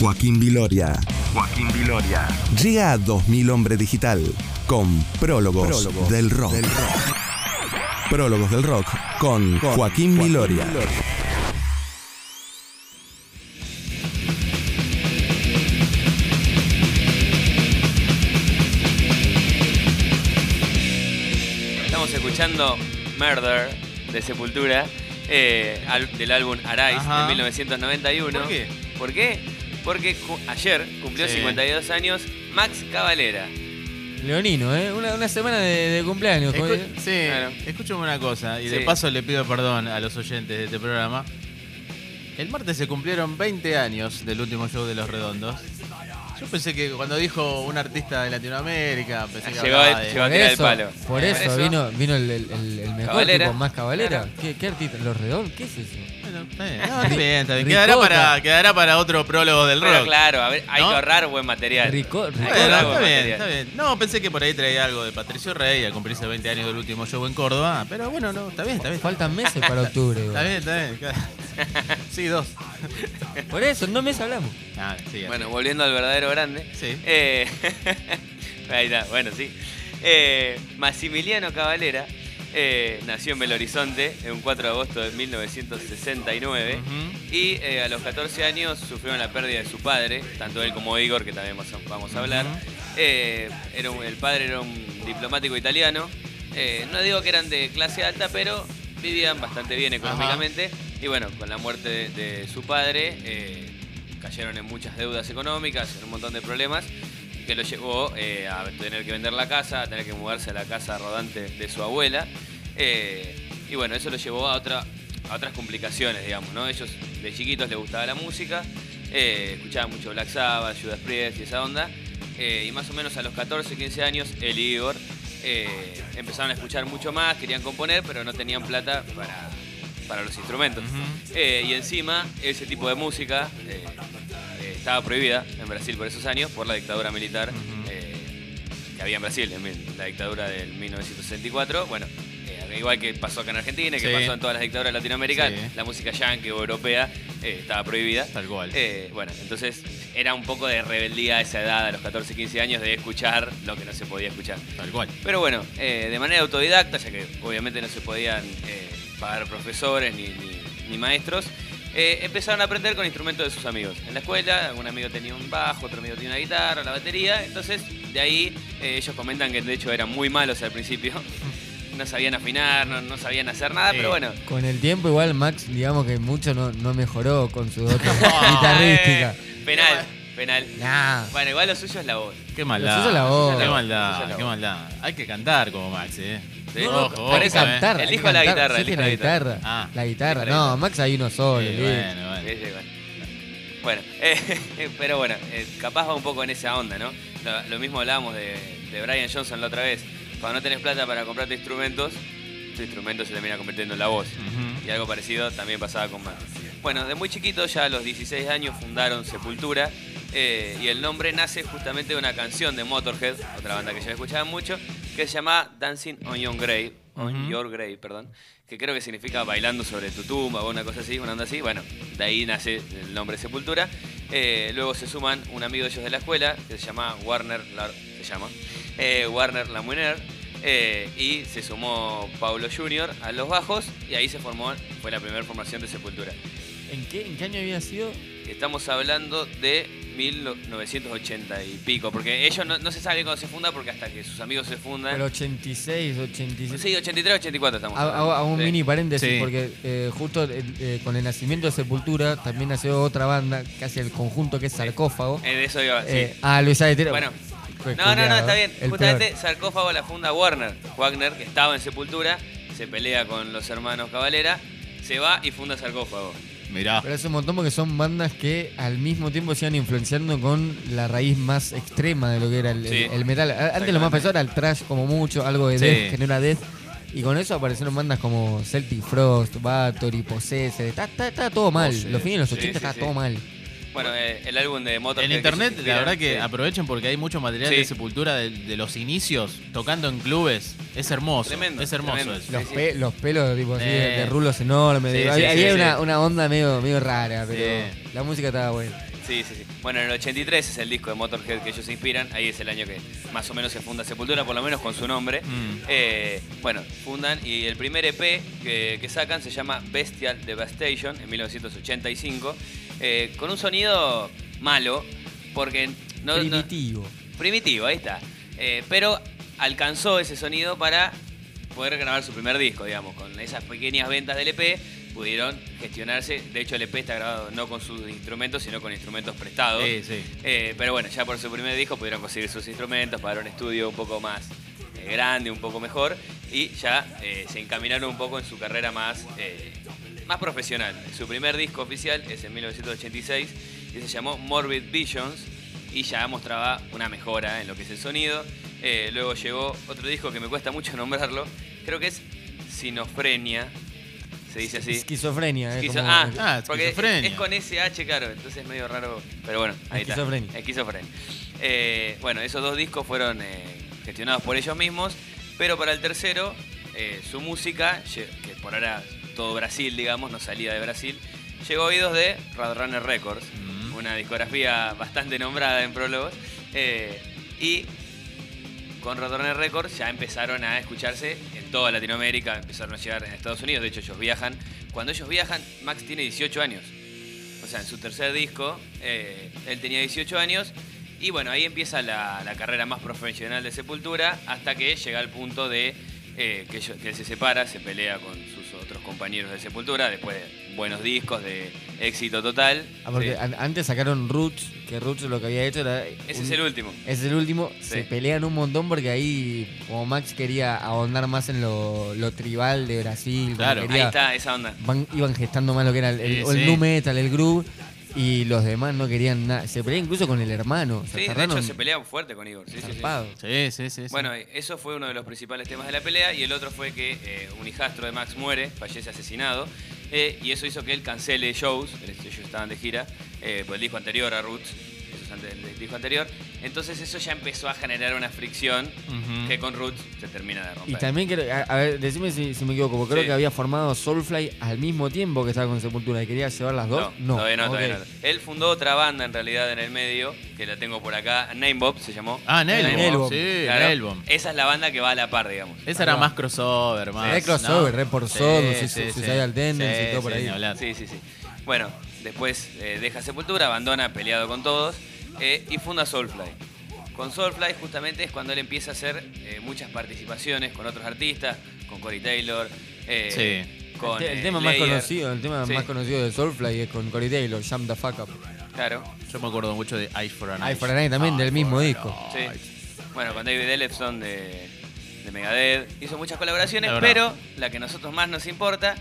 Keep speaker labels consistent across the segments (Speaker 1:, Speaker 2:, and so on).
Speaker 1: Joaquín Viloria. Joaquín Viloria. Llega a 2000 Hombre Digital con Prólogos, del, rock. Prólogos del Rock con, Joaquín, Viloria.
Speaker 2: Estamos escuchando Murder de Sepultura eh, al- del álbum Arise
Speaker 3: Ajá.
Speaker 2: de 1991.
Speaker 3: ¿Por qué?
Speaker 2: ¿Por qué? Porque cu- ayer cumplió
Speaker 3: Sí.
Speaker 2: 52 años Max Cavalera.
Speaker 4: Leonino, ¿eh? Una, una semana de, de cumpleaños.
Speaker 3: Escu- sí,
Speaker 2: Claro.
Speaker 3: escúchame una cosa, y de paso le pido perdón a los oyentes de este programa. El martes se cumplieron 20 años del último show de Los Redondos. Yo pensé que cuando dijo un artista de Latinoamérica, pensé que
Speaker 2: Llegó
Speaker 3: hablaba
Speaker 2: a-
Speaker 3: de-
Speaker 2: llegó a tirar el palo.
Speaker 4: por
Speaker 2: Por
Speaker 4: eso,
Speaker 2: eso.
Speaker 4: vino, vino el, el- el- el mejor
Speaker 2: Cabalera.
Speaker 4: tipo más cabalera.
Speaker 2: Claro.
Speaker 4: ¿Qué, qué artista? ¿Los redondos? ¿Qué es eso?
Speaker 3: Está bien, no, está bien, está bien. Quedará para, quedará para otro prólogo del
Speaker 2: Pero
Speaker 3: rock.
Speaker 2: claro, a ver, hay
Speaker 3: ¿No?
Speaker 2: que ahorrar buen material.
Speaker 4: Rico,
Speaker 3: Bueno,
Speaker 2: ahorrar
Speaker 3: está
Speaker 2: buen
Speaker 3: bien,
Speaker 2: material.
Speaker 3: está bien. No, pensé que por ahí traía algo de Patricio Rey a cumplirse 20 años del último show en Córdoba. Pero bueno, no, está bien, está bien.
Speaker 4: Faltan meses para octubre.
Speaker 3: Está bien, está bien. Sí, dos.
Speaker 4: Por eso, en dos meses hablamos.
Speaker 3: Ah, sí,
Speaker 2: Bueno, volviendo al verdadero grande.
Speaker 3: Sí.
Speaker 2: Eh, ahí está, bueno, sí. Eh, Massimiliano Cavalera eh, nació en Belo Horizonte en un 4 de agosto de 1969
Speaker 3: Ujú.
Speaker 2: y eh, a los 14 años sufrieron la pérdida de su padre, tanto él como Igor, que también vamos a, hablar. Eh, era un- el padre era un diplomático italiano. No digo que eran de clase alta, pero vivían bastante bien económicamente. Y bueno, con la muerte de, de su padre, cayeron en muchas deudas económicas, en un montón de problemas, que lo llevó eh, a tener que vender la casa, a tener que mudarse a la casa rodante de su abuela. Eh, y bueno, eso lo llevó a, otra, a otras complicaciones, digamos, ¿no? Ellos de chiquitos les gustaba la música, eh, escuchaban mucho Black Sabbath, Judas Priest y esa onda. y más o menos a los 14, 15 años, y Igor empezaron a escuchar mucho más, querían componer, pero no tenían plata para, para los instrumentos. Y encima, ese tipo de música estaba prohibida en Brasil por esos años por la dictadura militar eh, que había en Brasil, en la dictadura del 1964. Bueno, eh, igual que pasó acá en Argentina, que
Speaker 3: Sí.
Speaker 2: pasó en todas las dictaduras de Latinoamérica,
Speaker 3: Sí.
Speaker 2: la música yankee o europea eh, estaba prohibida.
Speaker 3: Tal cual.
Speaker 2: Eh, bueno, entonces era un poco de rebeldía a esa edad, a los 14, 15 años, de escuchar lo que no se podía escuchar.
Speaker 3: Tal cual.
Speaker 2: Pero bueno, de manera autodidacta, ya que obviamente no se podían pagar profesores ni, ni- ni maestros, eh, empezaron a aprender con instrumentos de sus amigos. En la escuela, algún amigo tenía un bajo, otro amigo tenía una guitarra, la batería, entonces de ahí eh, ellos comentan que de hecho eran muy malos al principio. No sabían afinar, no, no sabían hacer nada,
Speaker 3: Sí.
Speaker 2: pero bueno.
Speaker 4: Con el tiempo, igual Max, digamos que mucho no, no mejoró con su dote guitarrística.
Speaker 2: eh, penal, penal.
Speaker 4: Nah.
Speaker 2: Bueno, igual lo suyo es la voz.
Speaker 3: Qué
Speaker 4: Lo
Speaker 3: maldad.
Speaker 4: suyo es la voz.
Speaker 3: Qué
Speaker 2: Lo
Speaker 3: maldad, qué maldad. Hay que cantar como Max, eh.
Speaker 2: Sí.
Speaker 4: No,
Speaker 3: Ojo,
Speaker 4: hay que
Speaker 3: eh.
Speaker 4: cantar. hay que
Speaker 2: Elijo la
Speaker 4: cantar.
Speaker 2: guitarra,
Speaker 4: Sí,
Speaker 2: elijo
Speaker 4: la
Speaker 2: la
Speaker 4: guitarra.
Speaker 3: Ah,
Speaker 4: la guitarra. No. Max hay uno solo.
Speaker 3: Sí, bueno, bueno.
Speaker 2: Sí, sí, bueno. Bueno, eh, pero bueno, eh, capaz va un poco en esa onda, ¿no? Lo, lo mismo hablábamos de, de Brian Johnson la otra vez. Cuando no tenés plata para comprarte instrumentos, tu instrumento se termina convirtiendo en la voz. Y algo parecido también pasaba con Max. Bueno, de muy chiquito, ya a los 16 años, fundaron Sepultura. Eh, y el nombre nace justamente de una canción de Motorhead, otra banda que ya escuchaba mucho, que se llama Dancing on Your Grave, on. Your Grave, perdón, que creo que significa bailando sobre tu tumba o una cosa así, una onda así. Bueno, de ahí nace el nombre Sepultura. Eh, luego se suman un amigo de ellos de la escuela, que se llama Warner, Lar- se llama, eh, Warner Lamuiner, y se sumó Paulo Jr. a los bajos, y ahí se formó, fue la primera formación de Sepultura.
Speaker 4: ¿En qué, ¿En qué año había sido?
Speaker 2: Estamos hablando de 1980 y pico, porque ellos no, no se sabe cuándo se funda, porque hasta que sus amigos se fundan...
Speaker 4: El 86, 87.
Speaker 2: Sí, 83, 84 estamos
Speaker 4: Hago,
Speaker 2: hablando.
Speaker 4: hago un
Speaker 2: Sí.
Speaker 4: mini paréntesis
Speaker 3: Sí.
Speaker 4: porque eh, justo eh, eh, con el nacimiento de Sepultura también nació otra banda, casi el conjunto que es Sarcófago.
Speaker 2: Eh, de eso iba, sí.
Speaker 4: Eh, ah, Luis.
Speaker 2: Bueno, No, no, no, está bien.
Speaker 4: el
Speaker 2: Justamente
Speaker 4: peor.
Speaker 2: Sarcófago la funda Warner. Wagner, que estaba en Sepultura, se pelea con los hermanos Cavalera, se va y funda Sarcófago.
Speaker 3: Mirá.
Speaker 4: Pero es un montón porque son bandas que al mismo tiempo se iban influenciando con la raíz más extrema de lo que era el, el-
Speaker 2: Sí.
Speaker 4: el metal. Antes lo más pesado era el trash como mucho, algo de
Speaker 3: Sí.
Speaker 4: death que no era death. Y con eso aparecieron bandas como Celtic Frost, Bathory, Possessed. Está, está- está todo mal.
Speaker 3: Possessed.
Speaker 4: Los fines de los
Speaker 2: Sí,
Speaker 4: 80
Speaker 2: sí,
Speaker 4: está todo mal.
Speaker 2: Bueno, eh, el álbum de Motorhead.
Speaker 3: En internet, la verdad que aprovechen porque hay mucho material
Speaker 2: Sí.
Speaker 3: de Sepultura de, de los inicios, tocando en clubes. Es hermoso.
Speaker 2: Tremendo,
Speaker 3: es hermoso
Speaker 2: tremendo.
Speaker 3: eso.
Speaker 4: Los,
Speaker 2: Sí,
Speaker 4: los pelos tipo así,
Speaker 3: Eh.
Speaker 4: de, de rulos enormes.
Speaker 3: Sí,
Speaker 4: había
Speaker 3: sí,
Speaker 4: había
Speaker 3: sí.
Speaker 4: una, una onda medio, medio rara, pero
Speaker 3: Sí.
Speaker 4: la música estaba buena.
Speaker 2: Sí, sí, sí. Bueno, en el 83 es el disco de Motorhead que ellos se inspiran. Ahí es el año que más o menos se funda Sepultura, por lo menos con su nombre.
Speaker 3: Mm.
Speaker 2: Eh, bueno, fundan y el primer EP que, que sacan se llama Bestial Devastation en 1985. Eh, con un sonido malo, porque no, no-
Speaker 4: Primitivo.
Speaker 2: primitivo, ahí está. Eh, pero alcanzó ese sonido para poder grabar su primer disco, digamos. Con esas pequeñas ventas del EP pudieron gestionarse. De hecho, el EP está grabado no con sus instrumentos, sino con instrumentos prestados.
Speaker 3: Sí, sí.
Speaker 2: Eh, pero bueno, ya por su primer disco pudieron conseguir sus instrumentos para un estudio un poco más eh, grande, un poco mejor. Y ya eh, se encaminaron un poco en su carrera más, más profesional. Su primer disco oficial es en 1986 y se llamó Morbid Visions y ya mostraba una mejora en lo que es el sonido. Eh, luego llegó otro disco que me cuesta mucho nombrarlo, creo que es Sinofrenia, se dice así.
Speaker 4: Esquizofrenia. es
Speaker 2: Esquizo-
Speaker 4: como-
Speaker 2: ah,
Speaker 3: Ah,
Speaker 2: porque
Speaker 3: esquizofrenia.
Speaker 2: es con SH, claro, entonces es medio raro, pero bueno, ahí
Speaker 4: Esquizofrenia.
Speaker 2: está. Esquizofrenia. Eh, bueno, esos dos discos fueron eh, gestionados por ellos mismos, pero para el tercero, eh, su música, que por ahora todo Brasil, digamos, no salía de Brasil, llegó a oídos de Roadrunner Records,
Speaker 3: Mm.
Speaker 2: una discografía bastante nombrada en prólogos, eh, y con Roadrunner Records ya empezaron a escucharse en toda Latinoamérica, empezaron a llegar en Estados Unidos, de hecho ellos viajan. Cuando ellos viajan, Max tiene 18 años. O sea, en su tercer disco, eh, él tenía 18 años. Y bueno, ahí empieza la, la carrera más profesional de Sepultura hasta que llega al punto de eh, que, ellos- que él se separa, se pelea con compañeros de Sepultura, después de buenos discos, de éxito total.
Speaker 4: Ah, porque
Speaker 2: Sí.
Speaker 4: an- antes sacaron Roots, que Roots lo que había hecho era.
Speaker 2: Ese
Speaker 4: un-
Speaker 2: es el último.
Speaker 4: Ese es el último.
Speaker 2: Sí.
Speaker 4: Se pelean un montón porque ahí, como Max quería ahondar más en lo, lo tribal de Brasil,
Speaker 3: Claro.
Speaker 4: quería-
Speaker 2: Ahí está esa onda.
Speaker 4: van- iban gestando más lo que era el, el,
Speaker 3: Sí,
Speaker 4: el nu metal, el groove, y los demás no querían nada. Se pelean incluso con el hermano. Se
Speaker 2: Sí, de hecho se pelean fuerte con Igor. Sí, sí, sí.
Speaker 3: Sí, sí.
Speaker 2: Bueno, eso fue uno de los principales temas de la pelea y el otro fue que eh, un hijastro de Max muere, fallece asesinado eh, y eso hizo que él cancele shows, ellos estaban de gira, eh, por el disco anterior a Roots, antes del disco anterior, entonces eso ya empezó a generar una fricción que con Roots se termina de
Speaker 4: Y
Speaker 2: romper.
Speaker 4: también creo, a, a ver, decime si, si me equivoco, porque creo que había formado Soulfly al mismo tiempo que estaba con Sepultura y quería llevar las dos.
Speaker 2: No, todavía no, todavía no. Él fundó otra banda en realidad en el medio, que la tengo por acá, Namebob se llamó.
Speaker 3: Ah. Nailbomb. Sí,
Speaker 2: Claro. Esa es la banda que va a la par, digamos.
Speaker 3: Esa era más crossover, más.
Speaker 4: Re crossover,
Speaker 3: ¿no?
Speaker 4: re por Suicidal Tendency y todo por
Speaker 3: sí,
Speaker 4: ahí.
Speaker 2: Sí, sí, sí. Bueno, después eh, deja Sepultura, abandona peleado con todos eh, y funda Soulfly. Con Soulfly justamente es cuando él empieza a hacer eh, muchas participaciones con otros artistas, con Corey Taylor, eh,
Speaker 3: Sí.
Speaker 2: con
Speaker 4: el, te- el
Speaker 2: eh,
Speaker 4: tema más conocido, el tema
Speaker 2: Sí.
Speaker 4: más conocido de Soulfly es con Corey Taylor, Jump the Fuck Up.
Speaker 2: Claro,
Speaker 3: Yo me acuerdo mucho de Eye for an Eye.
Speaker 4: Eye for an Eye también, del mismo disco.
Speaker 2: sí. Bueno, con David Ellefson de, de Megadeth. Hizo muchas colaboraciones,
Speaker 3: La
Speaker 2: pero la que a nosotros más nos importa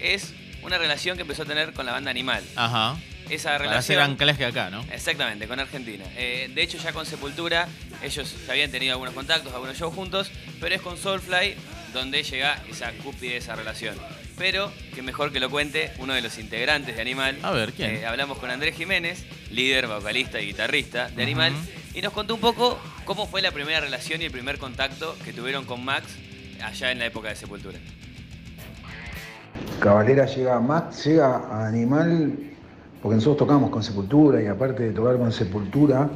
Speaker 2: es una relación que empezó a tener con la banda Animal.
Speaker 3: Ajá.
Speaker 2: Esa
Speaker 3: Para hacer
Speaker 2: relación...
Speaker 3: anclaje acá, ¿no?
Speaker 2: Exactamente, con Argentina. Eh, de hecho, ya con Sepultura, ellos ya habían tenido algunos contactos, algunos shows juntos, pero es con Soulfly donde llega esa cúpide de esa relación. Pero, que mejor que lo cuente uno de los integrantes de Animal.
Speaker 3: A ver, ¿quién?
Speaker 2: Eh, hablamos con Andrés Jiménez, líder, vocalista y guitarrista de Animal, y nos contó un poco cómo fue la primera relación y el primer contacto que tuvieron con Max allá en la época de Sepultura.
Speaker 5: Cabalera llega a Max, llega a Animal, porque nosotros tocamos con Sepultura y aparte de tocar con Sepultura,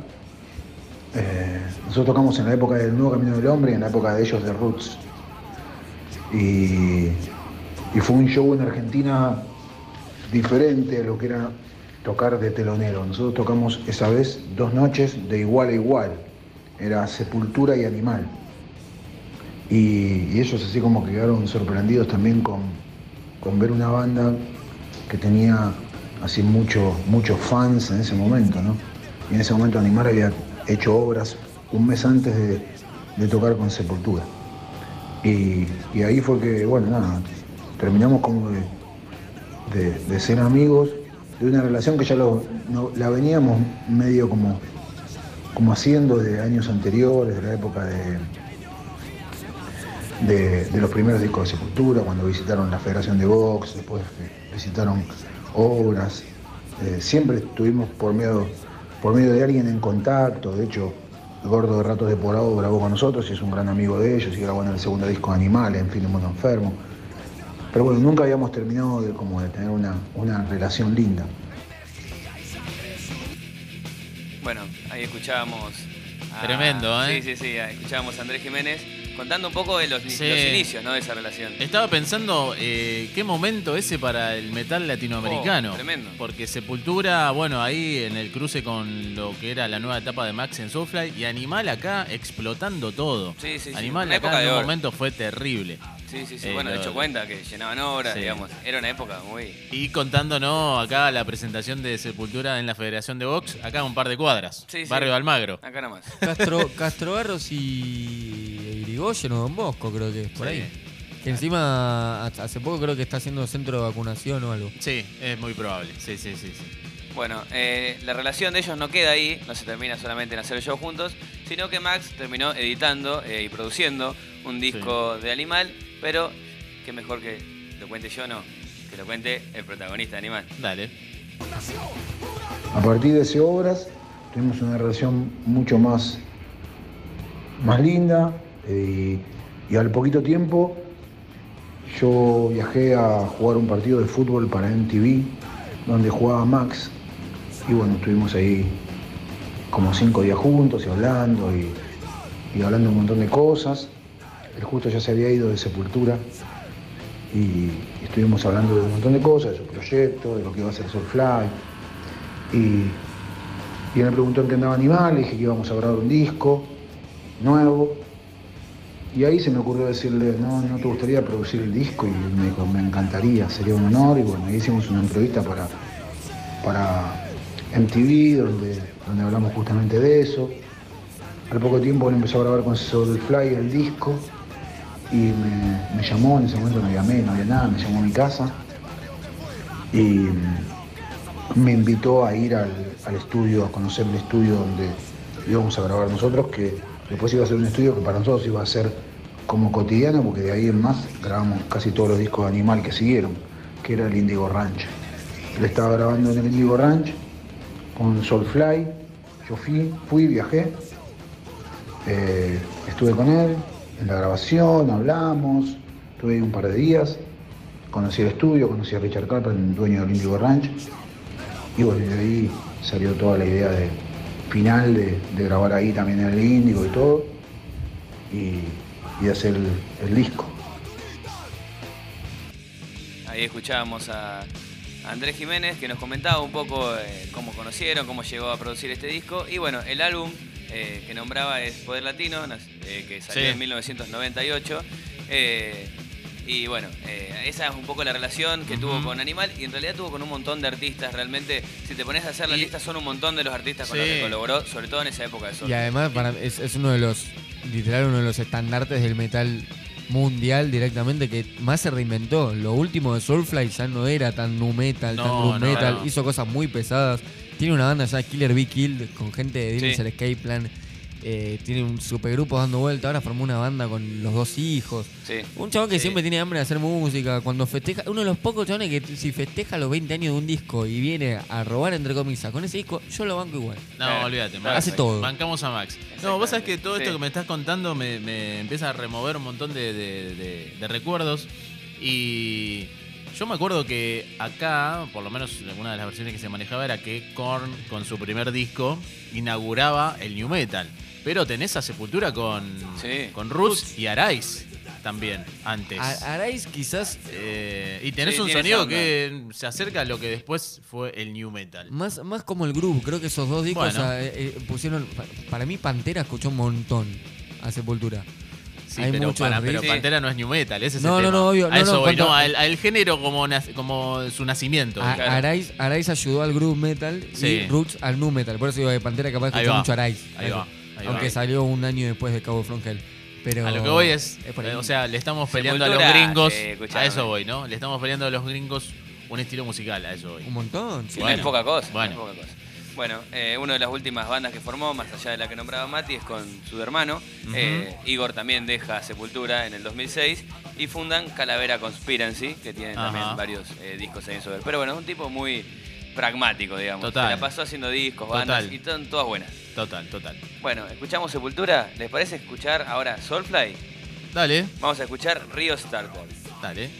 Speaker 5: eh, nosotros tocamos en la época del Nuevo Camino del Hombre y en la época de ellos de Roots. Y, fue un show en Argentina diferente a lo que era tocar de telonero. Nosotros tocamos esa vez dos noches de igual a igual. Era Sepultura y Animal. Y, y ellos así como que quedaron sorprendidos también con, con ver una banda que tenía así mucho, muchos fans en ese momento, ¿no? Y en ese momento Animal había hecho obras un mes antes de, de tocar con Sepultura. Y, ahí fue que, bueno, nada, terminamos como de, de- ser amigos, de una relación que ya lo- la veníamos medio como, como haciendo de años anteriores, de la época de, de, de los primeros discos de Sepultura, cuando visitaron la Federación de Box, después eh, visitaron obras. Eh, siempre estuvimos por medio, por medio de alguien en contacto. De hecho, el gordo de Ratos de Porado grabó con nosotros y es un gran amigo de ellos y grabó en el segundo disco Animales, en fin, un mundo enfermo. Pero bueno, nunca habíamos terminado de, como de tener una, una relación linda.
Speaker 2: Bueno, ahí escuchábamos. a-
Speaker 3: Tremendo, ¿eh?
Speaker 2: Sí, sí, sí. Escuchábamos a Andrés Jiménez contando un poco de los,
Speaker 3: Sí.
Speaker 2: los inicios ¿no? de esa relación.
Speaker 3: Estaba pensando eh, qué momento ese para el metal latinoamericano.
Speaker 2: Oh, tremendo.
Speaker 3: Porque Sepultura, bueno, ahí en el cruce con lo que era la nueva etapa de Max en Soulfly y Animal acá explotando todo.
Speaker 2: Sí, sí, sí.
Speaker 3: Animal
Speaker 2: Una
Speaker 3: acá
Speaker 2: época
Speaker 3: en
Speaker 2: de
Speaker 3: un
Speaker 2: oro.
Speaker 3: momento fue terrible.
Speaker 2: Sí, sí, sí.
Speaker 3: Eh,
Speaker 2: bueno, de hecho cuenta que llenaban obras,
Speaker 3: Sí.
Speaker 2: digamos. Era una época muy...
Speaker 3: Y contándonos acá la presentación de Sepultura en la Federación de Box, acá a un par de cuadras.
Speaker 2: Sí, sí.
Speaker 3: Barrio de Almagro.
Speaker 2: Acá nomás.
Speaker 4: Castro, Castro Barros y Irigoyen o Don Bosco, creo que es por
Speaker 3: Sí.
Speaker 4: ahí. Que encima hace poco creo que está haciendo centro de vacunación o algo.
Speaker 3: Sí, es muy probable. Sí, sí, sí. sí.
Speaker 2: Bueno, eh, la relación de ellos no queda ahí, no se termina solamente en hacer el show juntos, sino que Max terminó editando eh, y produciendo un disco de Animal, pero qué mejor que lo cuente yo, no, que lo cuente el protagonista de Animal.
Speaker 3: Dale.
Speaker 5: A partir de ese obras tuvimos una relación mucho más, más linda eh, y, al poquito tiempo yo viajé a jugar un partido de fútbol para MTV donde jugaba Max y bueno, estuvimos ahí como cinco días juntos y hablando y, y hablando un montón de cosas. Él justo ya se había ido de Sepultura y estuvimos hablando de un montón de cosas, de su proyecto, de lo que iba a hacer Soulfly. Y, y él me preguntó en qué andaba Animal, le dije que íbamos a grabar un disco nuevo. Y ahí se me ocurrió decirle, no, no te gustaría producir el disco. Y me dijo, me encantaría, sería un honor. Y bueno, ahí hicimos una entrevista para, para MTV, donde, donde hablamos justamente de eso. Al poco tiempo él empezó a grabar con Soulfly el disco y me, llamó, en ese momento no mail, no había nada, me llamó a mi casa y me invitó a ir al, al estudio, a conocer el estudio donde íbamos a grabar nosotros, que después iba a ser un estudio que para nosotros iba a ser como cotidiano, porque de ahí en más grabamos casi todos los discos de Animal que siguieron, que era el Indigo Ranch. Él estaba grabando en el Indigo Ranch con Soulfly, yo fui, fui, viajé, eh, estuve con él en la grabación, hablamos, estuve ahí un par de días, conocí el estudio, conocí a Richard Carpenter, dueño del Indigo Ranch, y bueno, de ahí salió toda la idea de final de, grabar ahí también en el Índigo y todo, y, y hacer el, el disco.
Speaker 2: Ahí escuchábamos a Andrés Jiménez que nos comentaba un poco eh, cómo conocieron, cómo llegó a producir este disco. Y bueno, el álbum eh, que nombraba es Poder Latino, eh, que salió
Speaker 3: Sí.
Speaker 2: en 1998. Y bueno, eh, esa es un poco la relación que tuvo con Animal y en realidad tuvo con un montón de artistas. Realmente, si te pones a hacer la
Speaker 3: Y-
Speaker 2: lista, son un montón de los artistas con los
Speaker 3: Sí.
Speaker 2: que colaboró, sobre todo en esa época de sol.
Speaker 4: Y además para, es, es uno de los, literal, uno de los estandartes del metal mundial directamente que más se reinventó. Lo último de Soulfly ya no era tan nu metal, tan
Speaker 3: no,
Speaker 4: metal,
Speaker 3: no.
Speaker 4: hizo cosas muy pesadas. Tiene una banda ya Killer Be Killed con gente de
Speaker 2: Sí.
Speaker 4: Dillinger Escape Plan. Eh, tiene un supergrupo dando vuelta. Ahora formó una banda con los dos hijos.
Speaker 2: Sí.
Speaker 4: Un chabón que
Speaker 2: Sí.
Speaker 4: siempre tiene hambre de hacer música. Cuando festeja, uno de los pocos chabones que si festeja los 20 años de un disco y viene a robar entre comillas con ese disco, yo lo banco igual.
Speaker 3: No, olvídate.
Speaker 2: Claro.
Speaker 4: Hace todo.
Speaker 3: Bancamos a Max. No, vos sabés que todo esto
Speaker 2: Sí.
Speaker 3: que me estás contando me, me empieza a remover un montón de, de- de- de recuerdos. Y yo me acuerdo que acá, por lo menos una de las versiones que se manejaba era que Korn, con su primer disco, inauguraba el New Metal. Pero tenés a Sepultura con,
Speaker 2: Sí.
Speaker 3: con Roots y Arais también, antes.
Speaker 4: A- Arais quizás
Speaker 3: Eh, y tenés
Speaker 2: Sí,
Speaker 3: un sonido
Speaker 2: onda.
Speaker 3: que se acerca a lo que después fue el New Metal.
Speaker 4: Más, más como el groove, creo que esos dos discos
Speaker 3: Bueno.
Speaker 4: eh, eh, pusieron. pa- Para mí, Pantera escuchó un montón a Sepultura.
Speaker 3: Sí,
Speaker 4: Hay
Speaker 3: pero, para- pero. Pantera no es new metal, ese es
Speaker 4: No,
Speaker 3: el
Speaker 4: no,
Speaker 3: tema.
Speaker 4: no, obvio,
Speaker 3: A
Speaker 4: no,
Speaker 3: eso
Speaker 4: no,
Speaker 3: voy,
Speaker 4: cuando-
Speaker 3: no, al, al género como, como su nacimiento.
Speaker 4: A-
Speaker 2: claro.
Speaker 4: Arais, Arais ayudó al groove metal
Speaker 3: Sí.
Speaker 4: y Roots al nu metal. Por eso digo que Pantera capaz escuchó mucho Arais.
Speaker 3: Ahí va, ahí
Speaker 4: Aunque
Speaker 3: va.
Speaker 4: salió un año después de Cabo From Hell. Pero
Speaker 3: A lo que voy es,
Speaker 4: por ahí.
Speaker 3: o sea, le estamos peleando a los gringos,
Speaker 2: eh,
Speaker 3: a eso voy, ¿no? Le estamos peleando a los gringos un estilo musical, a eso voy.
Speaker 4: un montón. sí.
Speaker 2: No es poca cosa. no
Speaker 3: bueno.
Speaker 2: es poca cosa. Bueno, eh, una de las últimas bandas que formó, más allá de la que nombraba Mati, es con su hermano. Eh, Igor también deja Sepultura en el 2006 y fundan Calavera Conspiracy, que tienen
Speaker 3: Ajá.
Speaker 2: también varios eh, discos ahí en su haber. Pero bueno, un tipo muy pragmático, digamos.
Speaker 3: Total.
Speaker 2: Se la pasó haciendo discos, bandas
Speaker 3: Total.
Speaker 2: y son todas buenas.
Speaker 3: Total, total.
Speaker 2: Bueno, escuchamos Sepultura. ¿Les parece escuchar ahora Soulfly?
Speaker 3: Dale,
Speaker 2: Vamos a escuchar Río Starter.
Speaker 3: dale.